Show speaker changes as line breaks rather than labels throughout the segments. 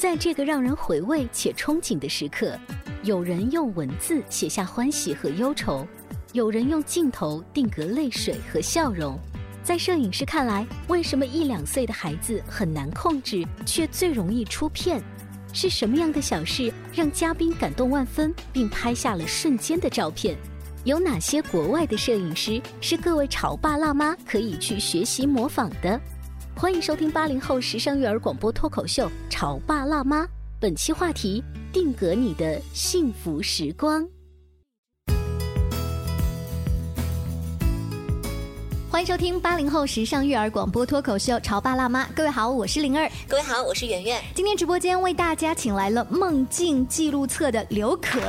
在这个让人回味且憧憬的时刻。有人用文字写下欢喜和忧愁，有人用镜头定格泪水和笑容。在摄影师看来，为什么一两岁的孩子很难控制，却最容易出片？是什么样的小事让嘉宾感动万分，并拍下了瞬间的照片？有哪些国外的摄影师是各位潮爸辣妈可以去学习模仿的？欢迎收听八零后时尚育儿广播脱口秀《潮爸辣妈》，本期话题。定格你的幸福时光。欢迎收听八零后时尚育儿广播脱口秀《潮爸辣妈》，各位好，我是灵儿，
各位好，我是圆圆。
今天直播间为大家请来了梦境记录册的刘可。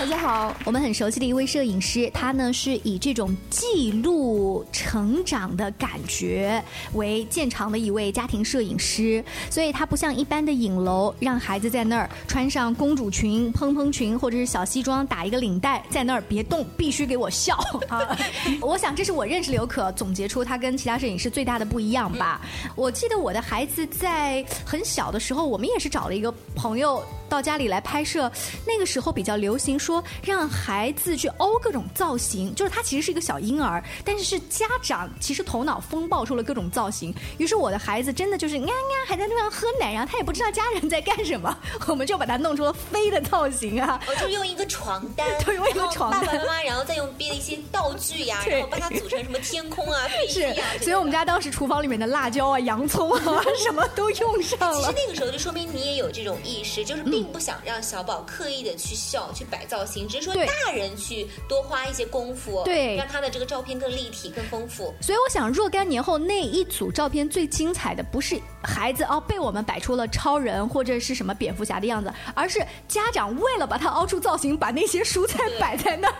大家好，
我们很熟悉的一位摄影师，他呢是以这种记录成长的感觉为见长的一位家庭摄影师，所以他不像一般的影楼，让孩子在那儿穿上公主裙、蓬蓬裙或者是小西装，打一个领带，在那儿别动，必须给我笑啊！我想这是我认识刘可总结出他跟其他摄影师最大的不一样吧。我记得我的孩子在很小的时候，我们也是找了一个朋友。到家里来拍摄，那个时候比较流行说说让孩子去凹各种造型，就是他其实是一个小婴儿，但是是家长其实头脑风暴出了各种造型。于是我的孩子真的就是呀呀还在路上喝奶，然后他也不知道家人在干什么，我们就把他弄出了飞的造型啊！
我就用一个床单，
对，用一个床单，
爸爸妈妈然后再用别的一些道具呀，然后把它组成什么天空啊、飞机啊。
所以我们家当时厨房里面的辣椒啊、洋葱啊什么都用上了。其
实那个时候就说明你也有这种意识，就是。并不想让小宝刻意的去笑、去摆造型，只是说大人去多花一些功夫，
对，
让他的这个照片更立体、更丰富。
所以我想，若干年后那一组照片最精彩的，不是孩子哦被我们摆出了超人或者是什么蝙蝠侠的样子，而是家长为了把它凹出造型，把那些蔬菜摆在那儿，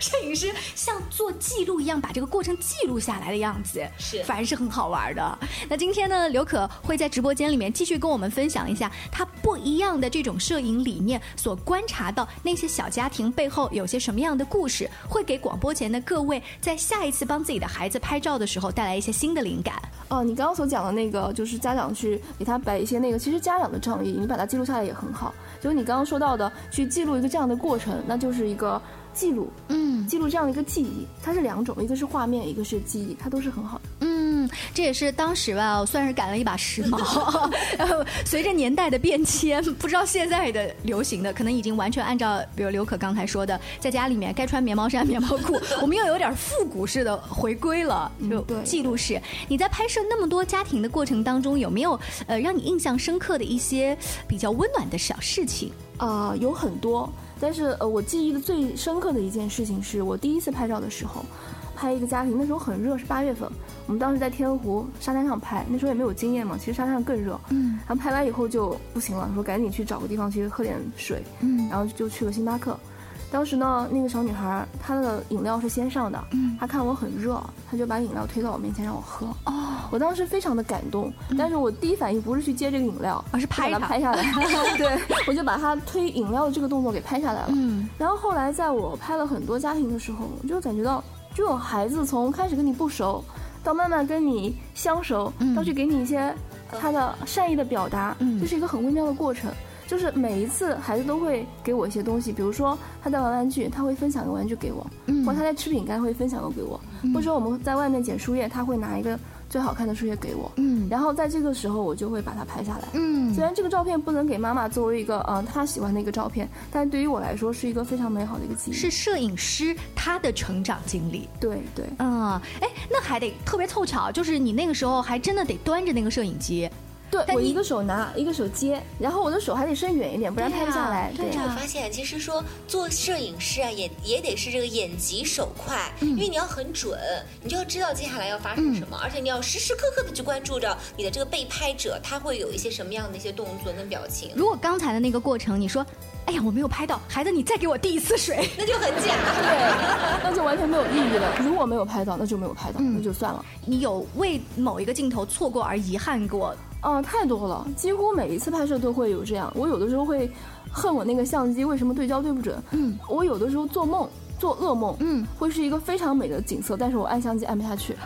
摄影师像做记录一样把这个过程记录下来的样子，
是
反而是很好玩的。那今天呢，刘可会在直播间里面继续跟我们分享一下他不一样的这种。摄影理念所观察到那些小家庭背后有些什么样的故事，会给广播前的各位在下一次帮自己的孩子拍照的时候带来一些新的灵感。
哦，你刚刚所讲的那个，就是家长去给他摆一些那个，其实家长的仗义，你把它记录下来也很好。就是你刚刚说到的，去记录一个这样的过程，那就是一个记录，嗯，记录这样的一个记忆，它是两种，一个是画面，一个是记忆，它都是很好的。
嗯，这也是当时吧，算是赶了一把时髦。然后随着年代的变迁，不知道现在的流行的，可能已经完全按照，比如刘可刚才说的，在家里面该穿棉毛衫、棉毛裤，我们又有点复古式的回归了，就记录式。你在拍摄那么多家庭的过程当中，有没有呃让你印象深刻的一些比较温暖的小事情？
啊，有很多，但是呃，我记忆的最深刻的一件事情是我第一次拍照的时候。拍一个家庭，那时候很热，是八月份。我们当时在天湖沙滩上拍，那时候也没有经验嘛，其实沙滩上更热。嗯。然后拍完以后就不行了，说赶紧去找个地方去喝点水。嗯。然后就去了星巴克。当时呢，那个小女孩她的饮料是先上的。嗯。她看我很热，她就把饮料推到我面前让我喝。哦。我当时非常的感动，但是我第一反应不是去接这个饮料，
而是拍
它拍下来。对，我就把她推饮料的这个动作给拍下来了。嗯。然后后来在我拍了很多家庭的时候，我就感觉到。这种孩子从开始跟你不熟，到慢慢跟你相熟，到去给你一些他的善意的表达，这是一个很微妙的过程。就是每一次孩子都会给我一些东西，比如说他在玩玩具，他会分享个玩具给我，
嗯
或者他在吃饼干会分享个给我，或者说我们在外面捡树叶，他会拿一个最好看的树叶给我，
嗯
然后在这个时候我就会把它拍下来。
嗯
虽然这个照片不能给妈妈作为一个呃她喜欢的一个照片，但对于我来说是一个非常美好的一个记忆。
是摄影师他的成长经历。
对对，
嗯，哎，那还得特别凑巧，就是你那个时候还真的得端着那个摄影机，
对我一个手拿，一个手接，然后我的手还得伸远一点，不然拍不下来。
对啊
我发现，其实说做摄影师啊，也也得是这个眼疾手快，因为你要很准，你就要知道接下来要发生什么，而且你要时时刻刻的去关注着你的这个被拍者，他会有一些什么样的一些动作跟表情，
如果刚才的那个过程，你说，哎呀，我没有拍到，孩子，你再给我递一次水，
那就很假。
对，那就完全没有意义了。如果没有拍到，那就没有拍到，那就算了。
你有为某一个镜头错过而遗憾过？
嗯、太多了，几乎每一次拍摄都会有这样。我有的时候会恨我那个相机为什么对焦对不准。
嗯，
我有的时候做梦。做噩梦，
嗯，
会是一个非常美的景色，但是我按相机按不下去，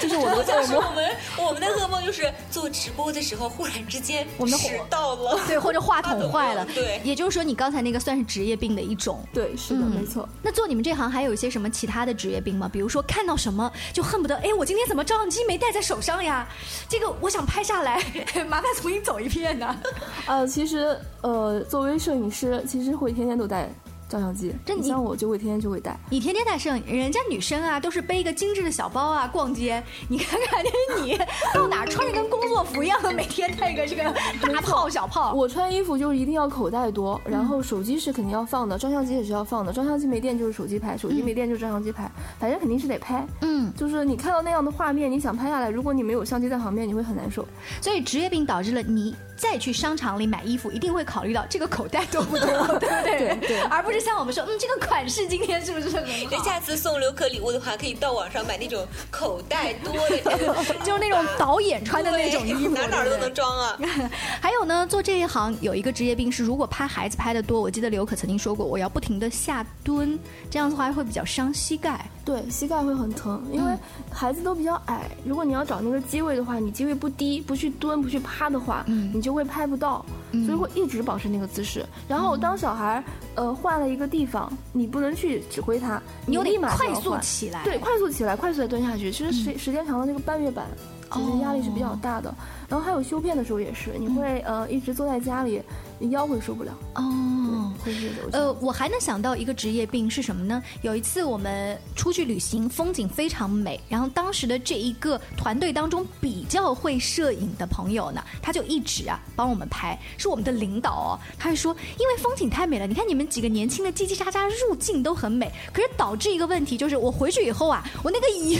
这是我的噩梦。
就是我们我们的噩梦就是做直播的时候，忽然之间
我们的
迟到了，
对，或者话筒坏了，
对
也就是说，你刚才那个算是职业病的一种。
对，是的，
嗯
没错。
那做你们这行还有一些什么其他的职业病吗？比如说看到什么就恨不得，哎，我今天怎么照相机没带在手上呀？这个我想拍下来，麻烦重新走一遍呢。
呃，其实呃，作为摄影师，其实会天天都带照相机。
这你
像我就会天天就会带。
你天天带摄影，人家女生啊都是背一个精致的小包啊逛街，你看看你 到哪儿穿着跟工作服一样的，每天带一个这个大炮小炮。
我穿衣服就是一定要口袋多，然后手机是肯定要放的，照相机也是要放的。照相机没电就是手机拍，手机没电就是照相机拍，反正肯定是得拍。
嗯，
就是你看到那样的画面，你想拍下来，如果你没有相机在旁边，你会很难受。
所以职业病导致了你再去商场里买衣服，一定会考虑到这个口袋多不多，对不对？
对对
而不是像我们说，嗯，这个款式今天是不是很好？
人下次送刘可礼物的话，可以到网上买那种口袋多的这个，
就是那种导演穿的那种衣服，
哪哪儿都能装啊。
还有呢，做这一行有一个职业病是，如果拍孩子拍的多，我记得刘可曾经说过，我要不停的下蹲，这样的话会比较伤膝盖。
对，膝盖会很疼，因为孩子都比较矮。如果你要找那个机位的话，你机位不低，不去蹲，不去趴的话，你就会拍不到，所以会一直保持那个姿势。然后当小孩呃换了一个地方，你不能去指挥他，
你有
立马就
点快速起来，
对，快速起来，快速的蹲下去。其实时、时间长了，那个半月板其实压力是比较大的。然后还有修片的时候也是，你会、呃一直坐在家里，你腰会受不了。
哦。
会是有
呃，我还能想到一个职业病是什么呢？有一次我们出去旅行，风景非常美，然后当时的这一个团队当中比较会摄影的朋友呢，他就一直啊帮我们拍，是我们的领导哦，他就说，因为风景太美了，你看你们几个年轻的叽叽喳喳入镜都很美，可是导致一个问题就是我回去以后啊，我那个鱼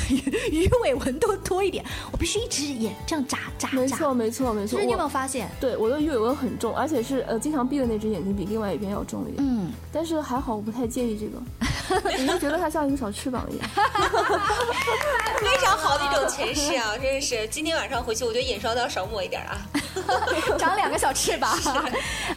鱼尾纹都多一点，我必须一只眼这样眨眨眨。
没错，没错，没错。
就是你有没有发现？
对我的鱼尾纹很重，而且是呃经常闭的那只眼睛比另外一边要重
嗯，
但是还好，我不太介意这个，我就觉得它像一个小翅膀一样。
非常好的一种诠释啊，真是！今天晚上回去，我觉得眼霜都要少抹一点啊。
长两个小翅膀。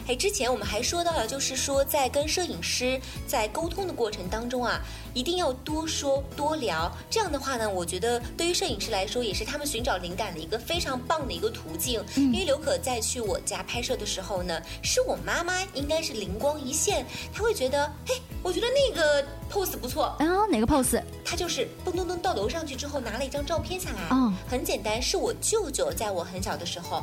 哎，之前我们还说到了，就是说在跟摄影师在沟通的过程当中啊，一定要多说多聊。这样的话呢，我觉得对于摄影师来说，也是他们寻找灵感的一个非常棒的一个途径。因为刘可在去我家拍摄的时候呢，是我妈妈应该是灵光一现，他会觉得，嘿，我觉得那个 pose 不错，
啊，哪个 pose？
他就是蹦蹦蹦到楼上去之后拿了一张照片下来，
嗯
很简单，是我舅舅在我很小的时候。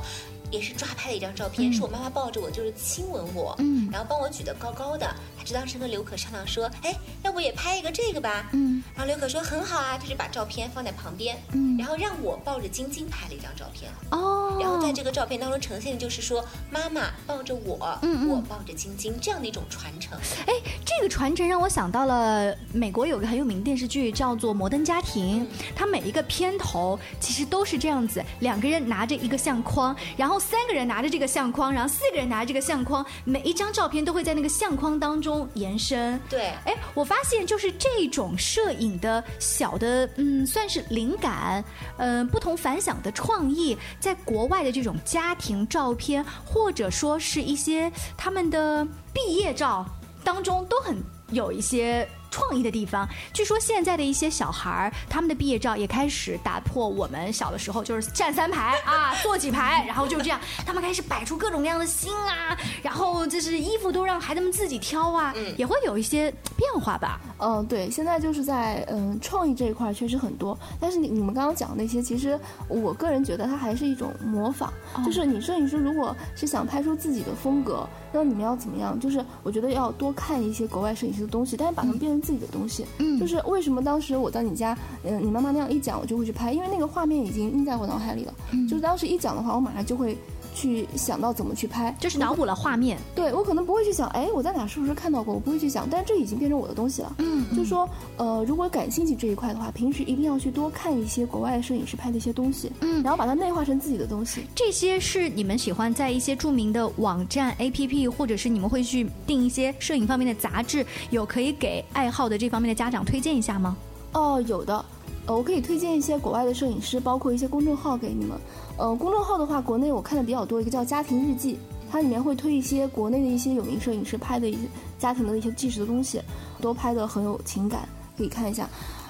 也是抓拍了一张照片，是我妈妈抱着我，就是亲吻我，
嗯。
然后帮我举得高高的。她就当时跟刘可商量说，哎，要不也拍一个这个吧，
嗯，
然后刘可说很好啊，他就把照片放在旁边，
嗯。
然后让我抱着晶晶拍了一张照片，
哦，
然后在这个照片当中呈现的就是说妈妈抱着我，
嗯嗯
我抱着晶晶这样的一种传承。
哎，这个传承让我想到了美国有个很有名的电视剧叫做《摩登家庭》，它每一个片头其实都是这样子，两个人拿着一个相框，然后三个人拿着这个相框，然后四个人拿着这个相框，每一张照片都会在那个相框当中延伸。
对
哎，我发现就是这种摄影的小的，嗯，算是灵感，嗯、不同凡响的创意，在国外的这种家庭照片，或者说是一些他们的毕业照当中，都很有一些创意的地方。据说现在的一些小孩儿，他们的毕业照也开始打破我们小的时候就是站三排啊，坐几排，然后就这样，他们开始摆出各种各样的心啊，然后就是衣服都让孩子们自己挑啊，也会有一些变化吧。
嗯，对，现在就是在嗯创意这一块确实很多，但是你你们刚刚讲的那些，其实我个人觉得它还是一种模仿，就是你摄影师如果是想拍出自己的风格，那你们要怎么样？就是我觉得要多看一些国外摄影师的东西，但是把它们变成自己的东西。嗯，就是为什么当时我到你家，嗯，你妈妈那样一讲，我就会去拍，因为那个画面已经印在我脑海里了。嗯，就是当时一讲的话，我马上就会。去想到怎么去拍，
就是脑补了画面。
对我可能不会去想，哎，我在哪是不是看到过？我不会去想，但是这已经变成我的东西了。嗯，就是说，呃，如果感兴趣这一块的话，平时一定要去多看一些国外的摄影师拍的一些东西，嗯，然后把它内化成自己的东西。
这些是你们喜欢在一些著名的网站、APP，或者是你们会去订一些摄影方面的杂志，有可以给爱好的这方面的家长推荐一下吗？
哦，有的。呃，我可以推荐一些国外的摄影师，包括一些公众号给你们。呃，公众号的话，国内我看的比较多，一个叫“家庭日记”，它里面会推一些国内的一些有名摄影师拍的一些家庭的一些纪实的东西，都拍的很有情感，可以看一下。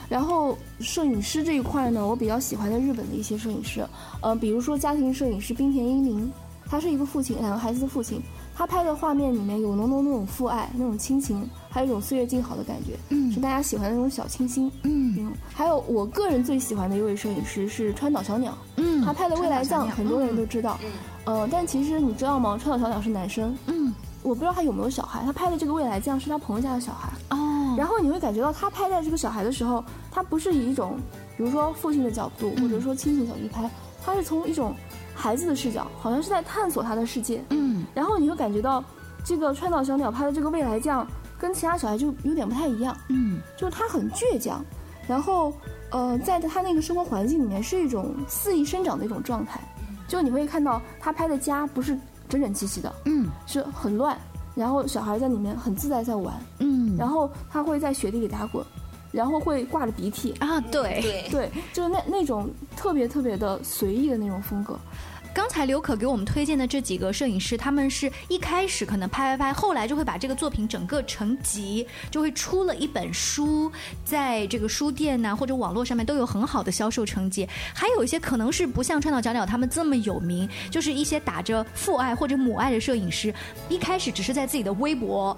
然后摄影师这一块呢，我比较喜欢的日本的一些摄影师，呃，比如说家庭摄影师冰田英明，他是一个父亲，两个孩子的父亲。他拍的画面里面有浓浓那种父爱、那种亲情，还有一种岁月静好的感觉，嗯，是大家喜欢的那种小清新，嗯，还有我个人最喜欢的一位摄影师是川岛小鸟，嗯，他拍的未来酱很多人都知道，嗯，呃，但其实你知道吗？川岛小鸟是男生，嗯，我不知道他有没有小孩，他拍的这个未来酱是他朋友家的小孩，哦，然后你会感觉到他拍在这个小孩的时候，他不是以一种，比如说父亲的角度，或者说亲情角度拍，他是从一种。孩子的视角，好像是在探索他的世界。嗯，然后你会感觉到，这个川岛小鸟拍的这个未来酱，跟其他小孩就有点不太一样。嗯，就是他很倔强，然后，呃，在他那个生活环境里面是一种肆意生长的一种状态。就你会看到他拍的家不是整整齐齐的，嗯，是很乱，然后小孩在里面很自在在玩，嗯，然后他会在雪地里打滚。然后会挂着鼻涕
啊，对
对
对，就是那那种特别特别的随意的那种风格。
刚才刘可给我们推荐的这几个摄影师，他们是一开始可能拍拍拍，后来就会把这个作品整个成集，就会出了一本书，在这个书店呐或者网络上面都有很好的销售成绩。还有一些可能是不像川岛角鸟他们这么有名，就是一些打着父爱或者母爱的摄影师，一开始只是在自己的微博。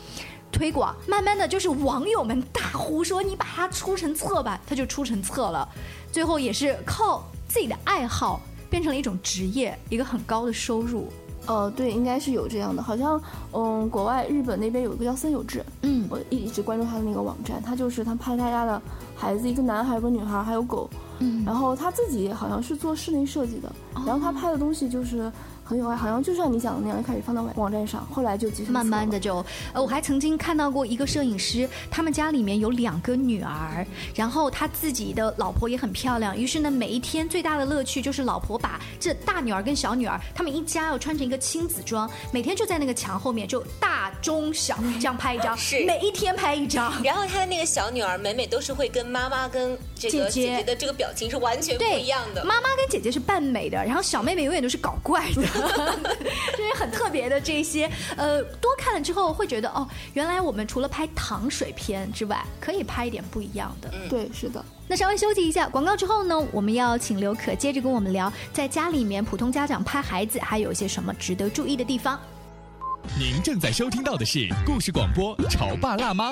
推广，慢慢的就是网友们大呼说：“你把它出成册吧！”它就出成册了，最后也是靠自己的爱好变成了一种职业，一个很高的收入。
呃，对，应该是有这样的，好像，嗯，国外日本那边有一个叫森有志，嗯，我一一直关注他的那个网站，他就是他拍他家的孩子，一个男孩，一个女孩，还有狗，嗯，然后他自己好像是做室内设计的，然后他拍的东西就是。很有爱，好像就像你讲的那样，一开始放到网站上，后来就
慢慢的就，呃，我还曾经看到过一个摄影师，他们家里面有两个女儿，然后他自己的老婆也很漂亮，于是呢，每一天最大的乐趣就是老婆把这大女儿跟小女儿，他们一家要穿成一个亲子装，每天就在那个墙后面就大中小这样拍一张，
是
每一天拍一张，
然后他的那个小女儿每每都是会跟妈妈跟这个姐姐的这个表情是完全不一样的，
妈妈跟姐姐是扮美的，然后小妹妹永远都是搞怪的。这 些很特别的这些，呃，多看了之后会觉得哦，原来我们除了拍糖水片之外，可以拍一点不一样的。
对，是的。
那稍微休息一下广告之后呢，我们要请刘可接着跟我们聊，在家里面普通家长拍孩子还有一些什么值得注意的地方。
您正在收听到的是故事广播《潮爸辣妈》。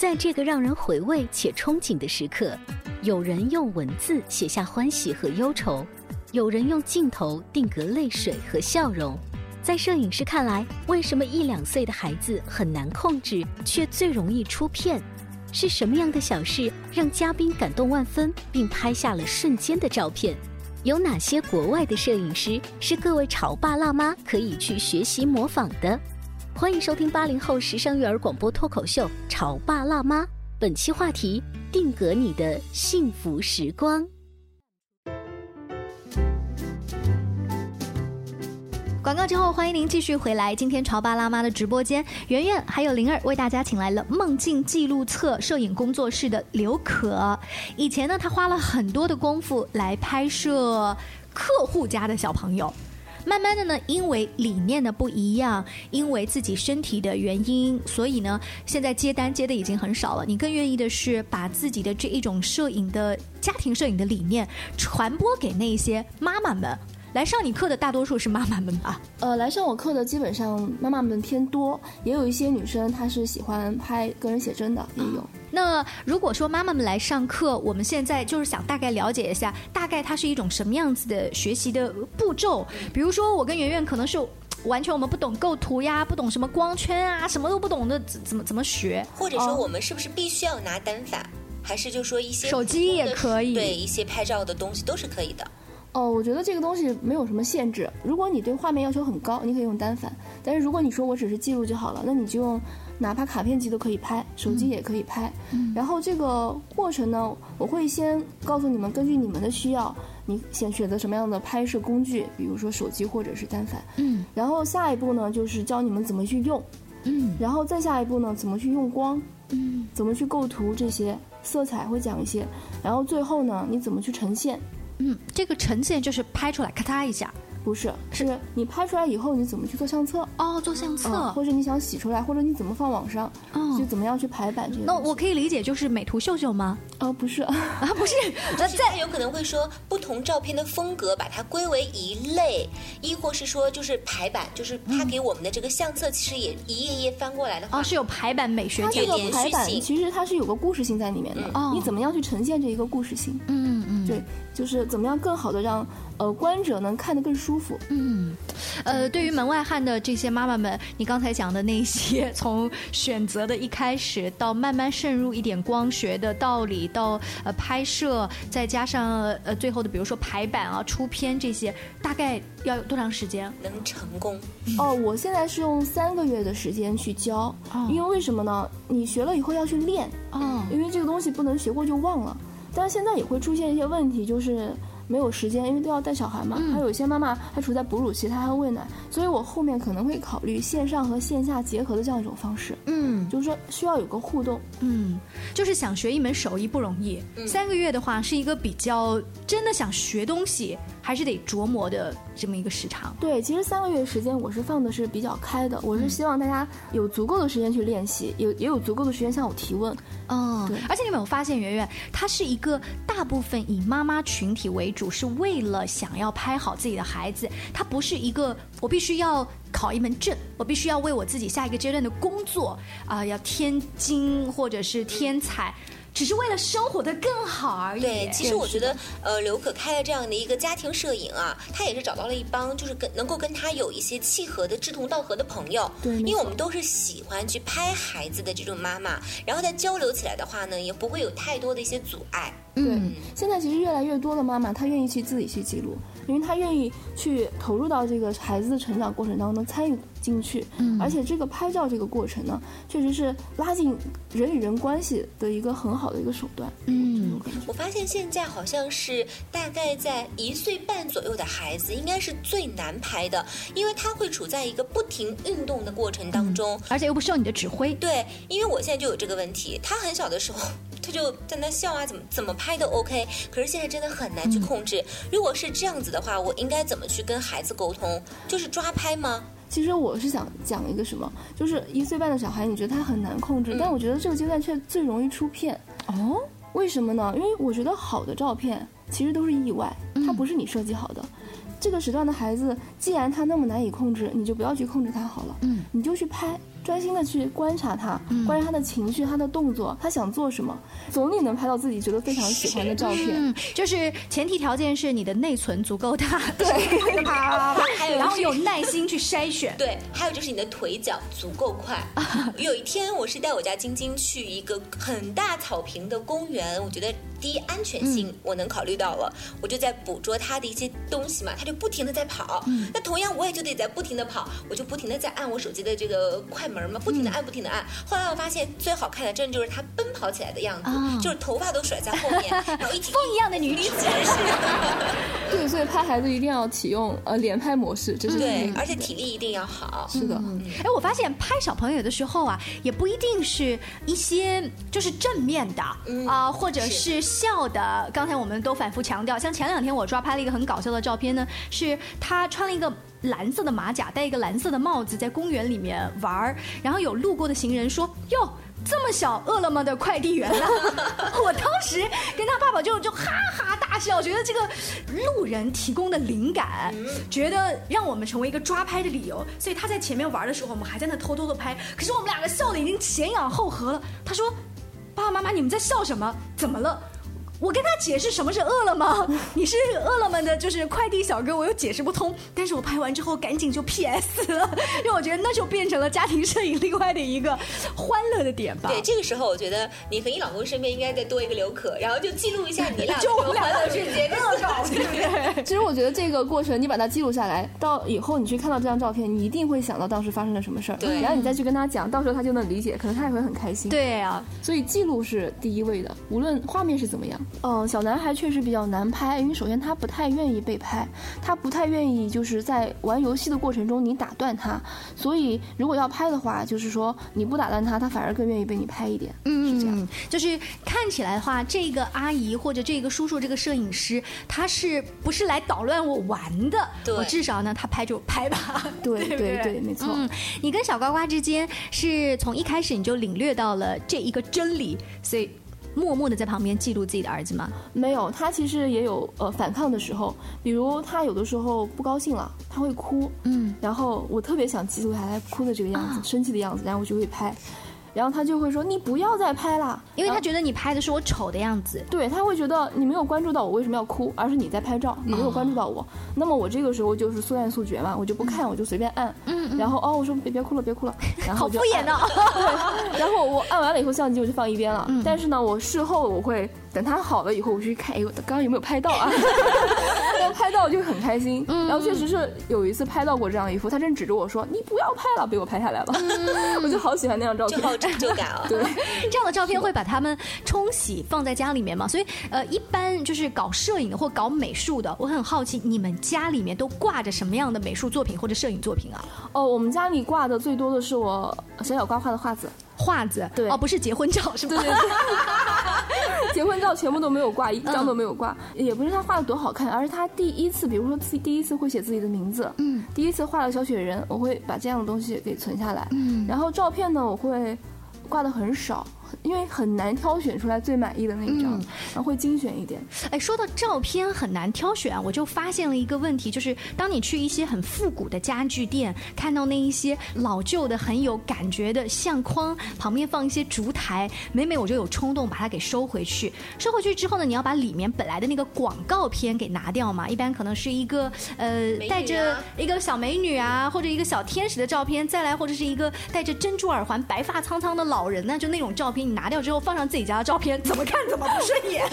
在这个让人回味且憧憬的时刻，有人用文字写下欢喜和忧愁，有人用镜头定格泪水和笑容。在摄影师看来，为什么一两岁的孩子很难控制，却最容易出片？是什么样的小事让嘉宾感动万分，并拍下了瞬间的照片？有哪些国外的摄影师是各位潮爸辣妈可以去学习模仿的？欢迎收听八零后时尚育儿广播脱口秀《潮爸辣妈》，本期话题：定格你的幸福时光。
广告之后，欢迎您继续回来。今天潮爸辣妈的直播间，圆圆还有灵儿为大家请来了梦境记录册摄影工作室的刘可。以前呢，他花了很多的功夫来拍摄客户家的小朋友。慢慢的呢，因为理念的不一样，因为自己身体的原因，所以呢，现在接单接的已经很少了。你更愿意的是把自己的这一种摄影的家庭摄影的理念传播给那些妈妈们。来上你课的大多数是妈妈们吧？
呃，来上我课的基本上妈妈们偏多，也有一些女生她是喜欢拍个人写真的，也有。
那如果说妈妈们来上课，我们现在就是想大概了解一下，大概它是一种什么样子的学习的步骤？比如说我跟圆圆可能是完全我们不懂构图呀，不懂什么光圈啊，什么都不懂的，怎怎么怎么学？
或者说我们是不是必须要拿单反，还是就说一些
手机也可以？
对，一些拍照的东西都是可以的。
哦，我觉得这个东西没有什么限制。如果你对画面要求很高，你可以用单反；但是如果你说我只是记录就好了，那你就用哪怕卡片机都可以拍，手机也可以拍。然后这个过程呢，我会先告诉你们，根据你们的需要，你先选择什么样的拍摄工具，比如说手机或者是单反。嗯。然后下一步呢，就是教你们怎么去用。嗯。然后再下一步呢，怎么去用光。嗯。怎么去构图这些色彩会讲一些。然后最后呢，你怎么去呈现？
嗯，这个呈现就是拍出来咔嚓一下，
不是，是你拍出来以后你怎么去做相册？
哦，做相册，
或者你想洗出来，或者你怎么放网上？哦，就怎么样去排版这些？
那我可以理解就是美图秀秀吗？
哦，不是啊，
不是，
那再有可能会说不同照片的风格把它归为一类，亦或是说就是排版，就是他给我们的这个相册其实也一页页翻过来的话，
哦，是有排版美学，
这个排版其实它是有个故事性在里面的，你怎么样去呈现这一个故事性？嗯嗯，对。就是怎么样更好的让呃观者能看得更舒服。嗯，
呃，对于门外汉的这些妈妈们，你刚才讲的那些，从选择的一开始到慢慢渗入一点光学的道理，到呃拍摄，再加上呃最后的比如说排版啊、出片这些，大概要有多长时间
能成功？
哦，我现在是用三个月的时间去教，因为为什么呢？你学了以后要去练，哦，因为这个东西不能学过就忘了。但是现在也会出现一些问题，就是没有时间，因为都要带小孩嘛。还有一些妈妈还处在哺乳期，她还要喂奶，所以我后面可能会考虑线上和线下结合的这样一种方式。嗯，就是说需要有个互动。
嗯，就是想学一门手艺不容易，三个月的话是一个比较真的想学东西。还是得琢磨的这么一个时长。
对，其实三个月时间我是放的是比较开的，我是希望大家有足够的时间去练习，有也有足够的时间向我提问。嗯，
对。而且你有没有发现，圆圆，她是一个大部分以妈妈群体为主，是为了想要拍好自己的孩子，她不是一个我必须要考一门证，我必须要为我自己下一个阶段的工作啊，要天金或者是天才。只是为了生活的更好而已。
对，其实我觉得，呃，刘可开了这样的一个家庭摄影啊，他也是找到了一帮就是跟能够跟他有一些契合的志同道合的朋友。
对，
因为我们都是喜欢去拍孩子的这种妈妈，然后在交流起来的话呢，也不会有太多的一些阻碍。
对，现在其实越来越多的妈妈，她愿意去自己去记录，因为他愿意去投入到这个孩子的成长过程当中参与进去。嗯，而且这个拍照这个过程呢，确实是拉近人与人关系的一个很好的一个手段。嗯，
我发现现在好像是大概在一岁半左右的孩子，应该是最难拍的，因为他会处在一个不停运动的过程当中，
而且又不需要你的指挥。
对，因为我现在就有这个问题，他很小的时候。他就在那笑啊，怎么怎么拍都 OK，可是现在真的很难去控制。如果是这样子的话，我应该怎么去跟孩子沟通？就是抓拍吗？
其实我是想讲一个什么，就是一岁半的小孩，你觉得他很难控制，但我觉得这个阶段却最容易出片。哦，为什么呢？因为我觉得好的照片其实都是意外，它不是你设计好的。这个时段的孩子，既然他那么难以控制，你就不要去控制他好了，
嗯，
你就去拍。专心的去观察他，观察他的情绪、他的动作，他想做什么，总你能拍到自己觉得非常喜欢的照片。
嗯，就是前提条件是你的内存足够大，
对，
还有
然后有耐心去筛选。
对，还有就是你的腿脚足够快。有一天，我是带我家晶晶去一个很大草坪的公园，我觉得第一安全性我能考虑到了，我就在捕捉它的一些东西嘛，它就不停的在跑。那同样我也就得在不停的跑，我就不停的在按我手机的这个快门。门嘛，不停的按，不停的按。后来我发现最好看的，真的就是她奔跑起来的样子，就是头发都甩在后面，然后一
风一样的女子。
拍孩子一定要启用呃连拍模式，这是
对，而且体力一定要好。
是的，
哎，我发现拍小朋友的时候啊，也不一定是一些就是正面的啊，或者是笑的。刚才我们都反复强调，像前两天我抓拍了一个很搞笑的照片呢，是他穿了一个。蓝色的马甲，戴一个蓝色的帽子，在公园里面玩儿。然后有路过的行人说：“哟，这么小，饿了么的快递员了。”我当时跟他爸爸就就哈哈大笑，觉得这个路人提供的灵感，觉得让我们成为一个抓拍的理由。所以他在前面玩的时候，我们还在那偷偷的拍。可是我们两个笑的已经前仰后合了。他说：“爸爸妈妈，你们在笑什么？怎么了？”我跟他解释什么是饿了么，你是饿了么的，就是快递小哥，我又解释不通。但是我拍完之后赶紧就 PS 了，因为我觉得那就变成了家庭摄影另外的一个欢乐的点吧。
对，这个时候我觉得你和你老公身边应该再多一个刘可，然后就记录一下你俩
就我们
欢乐瞬间
恶搞，对不对？
其实我觉得这个过程你把它记录下来，到以后你去看到这张照片，你一定会想到当时发生了什么事儿。
对，
然后你再去跟他讲，到时候他就能理解，可能他也会很开心。
对啊，
所以记录是第一位的，无论画面是怎么样。嗯，小男孩。确实比较难拍，因为首先他不太愿意被拍，他不太愿意就是在玩游戏的过程中你打断他，所以如果要拍的话，就是说你不打断他，他反而更愿意被你拍一点。嗯，是这样。
就是看起来的话，这个阿姨或者这个叔叔，这个摄影师，他是不是来捣乱我玩的？我至少呢，他拍就拍吧。
对对对，没错。嗯，
你跟小呱呱之间是从一开始你就领略到了这一个真理，所以。默默的在旁边记录自己的儿子吗？
没有，他其实也有呃反抗的时候，比如他有的时候不高兴了，他会哭，嗯，然后我特别想记录下来哭的这个样子，生气的样子，然后我就会拍。然后他就会说：“你不要再拍了，
因为他觉得你拍的是我丑的样子。”
对他会觉得你没有关注到我为什么要哭，而是你在拍照，你没有关注到我。那么我这个时候就是速战速决嘛，我就不看，我就随便按。嗯。然后哦，我说别别哭了，别哭了。然后
好敷衍呢。
对。然后我按完了以后，相机我就放一边了。嗯。但是呢，我事后我会等他好了以后，我去看，哎呦，刚刚有没有拍到啊？拍到就很开心。嗯。然后确实是有一次拍到过这样一幅，他正指着我说：“你不要拍了，被我拍下来了。”我就好喜欢那张照片，
就好成就感啊。
对。
这样的照片会把他们冲洗放在家里面吗？所以呃，一般就是搞摄影的或搞美术的，我很好奇你们家里面都挂着什么样的美术作品或者摄影作品啊？
哦，我们家里挂的最多的是我小小瓜画的画子，
画子
对
哦，不是结婚照是吧？
对对对，结婚照全部都没有挂，一张都没有挂。也不是他画的多好看，而是他第一次，比如说自第一次会写自己的名字，嗯，第一次画了小雪人，我会把这样的东西给存下来，嗯，然后照片呢，我会。挂的很少。因为很难挑选出来最满意的那一张，然后会精选一点。
哎，说到照片很难挑选，我就发现了一个问题，就是当你去一些很复古的家具店，看到那一些老旧的很有感觉的相框，旁边放一些烛台，每每我就有冲动把它给收回去。收回去之后呢，你要把里面本来的那个广告片给拿掉嘛，一般可能是一个呃带着一个小美女啊，或者一个小天使的照片，再来或者是一个戴着珍珠耳环、白发苍苍的老人呢，就那种照片。你拿掉之后放上自己家的照片，怎么看怎么不顺眼，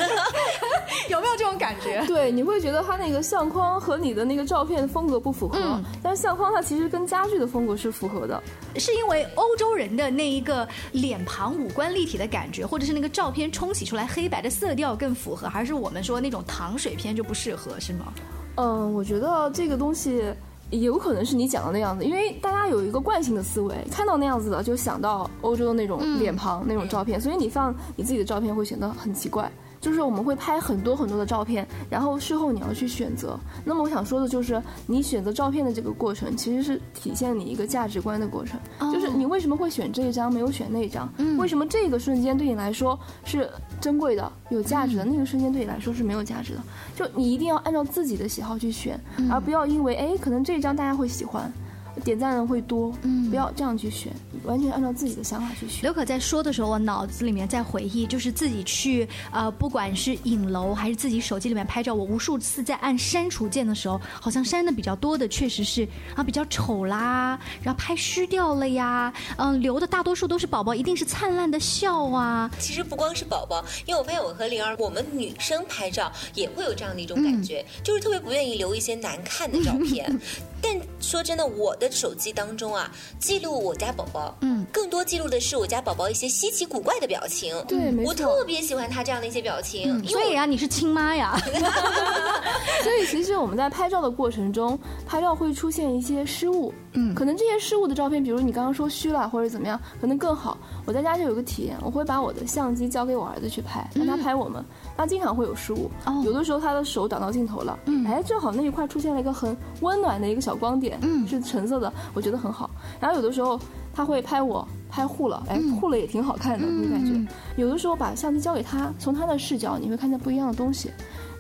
有没有这种感觉？
对，你会觉得它那个相框和你的那个照片风格不符合。嗯，但是相框它其实跟家具的风格是符合的，
是因为欧洲人的那一个脸庞五官立体的感觉，或者是那个照片冲洗出来黑白的色调更符合，还是我们说那种糖水片就不适合，是吗？
嗯，我觉得这个东西。有可能是你讲的那样子，因为大家有一个惯性的思维，看到那样子的就想到欧洲的那种脸庞、那种照片，所以你放你自己的照片会显得很奇怪。就是我们会拍很多很多的照片，然后事后你要去选择。那么我想说的就是，你选择照片的这个过程，其实是体现你一个价值观的过程。就是你为什么会选这一张，没有选那一张？为什么这个瞬间对你来说是珍贵的、有价值的，那个瞬间对你来说是没有价值的？就你一定要按照自己的喜好去选，而不要因为哎，可能这一张大家会喜欢。点赞人会多，嗯不要这样去选，完全按照自己的想法去选。
刘可在说的时候，我脑子里面在回忆，就是自己去呃，不管是影楼还是自己手机里面拍照，我无数次在按删除键的时候，好像删的比较多的确实是啊比较丑啦，然后拍虚掉了呀，嗯、留的大多数都是宝宝，一定是灿烂的笑啊。
其实不光是宝宝，因为我发现我和灵儿，我们女生拍照也会有这样的一种感觉，就是特别不愿意留一些难看的照片。但说真的，我的手机当中啊，记录我家宝宝，
嗯，
更多记录的是我家宝宝一些稀奇古怪的表情。
对没
我特别喜欢他这样的一些表情，因为
所以啊，你是亲妈呀？
所以其实我们在拍照的过程中，拍照会出现一些失误，嗯，可能这些失误的照片，比如你刚刚说虚了或者怎么样，可能更好。我在家就有个体验，我会把我的相机交给我儿子去拍，让他拍我们，他经常会有失误，
哦。
有的时候他的手挡到镜头了，嗯，哎，正好那一块出现了一个很温暖的一个小光点，嗯，是橙色的，我觉得很好。然后有的时候他会拍我拍糊了，哎，糊了也挺好看的，那感觉。有的时候把相机交给他，从他的视角你会看见不一样的东西。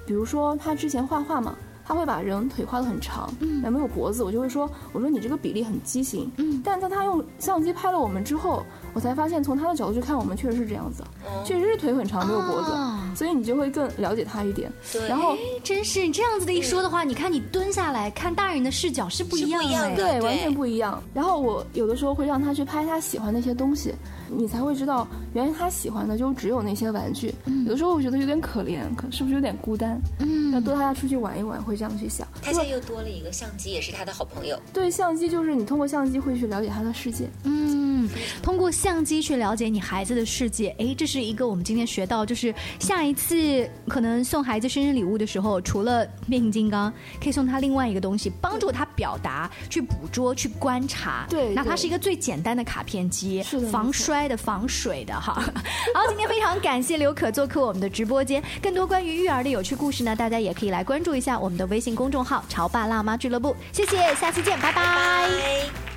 比如说他之前画画嘛，他会把人腿画得很长，嗯，没有脖子，我就会说，我说你这个比例很畸形，嗯，但在他用相机拍了我们之后，我才发现从他的角度去看，我们确实是这样子，确实是腿很长，没有脖子，
哦
所以你就会更了解他一点。
对
然后
哎真是你这样子的一说的话，你看你蹲下来看大人的视角是不一样哎
是不一样的
对，
对
完全不一样。然后我有的时候会让他去拍他喜欢的一些东西，你才会知道，原来他喜欢的就只有那些玩具。有的时候我觉得有点可怜，可是不是有点孤单？嗯，要多带他出去玩一玩，会这样去想。
他现在又多了一个相机，也是他的好朋友。
对相机，就是你通过相机会去了解他的世界。
嗯，通过相机去了解你孩子的世界，诶，这是一个我们今天学到，就是下一次可能送孩子生日礼物的时候，除了变形金刚，可以送他另外一个东西，帮助他表达、去捕捉、去观察。
对
哪怕是一个最简单的卡片机，
是的
防摔的、防水的哈。好，今天非常感谢刘可做客我们的直播间，更多关于育儿的有趣故事呢，大家也可以来关注一下我们的微信公众号“潮爸辣妈俱乐部”。谢谢，下期见，拜拜
拜。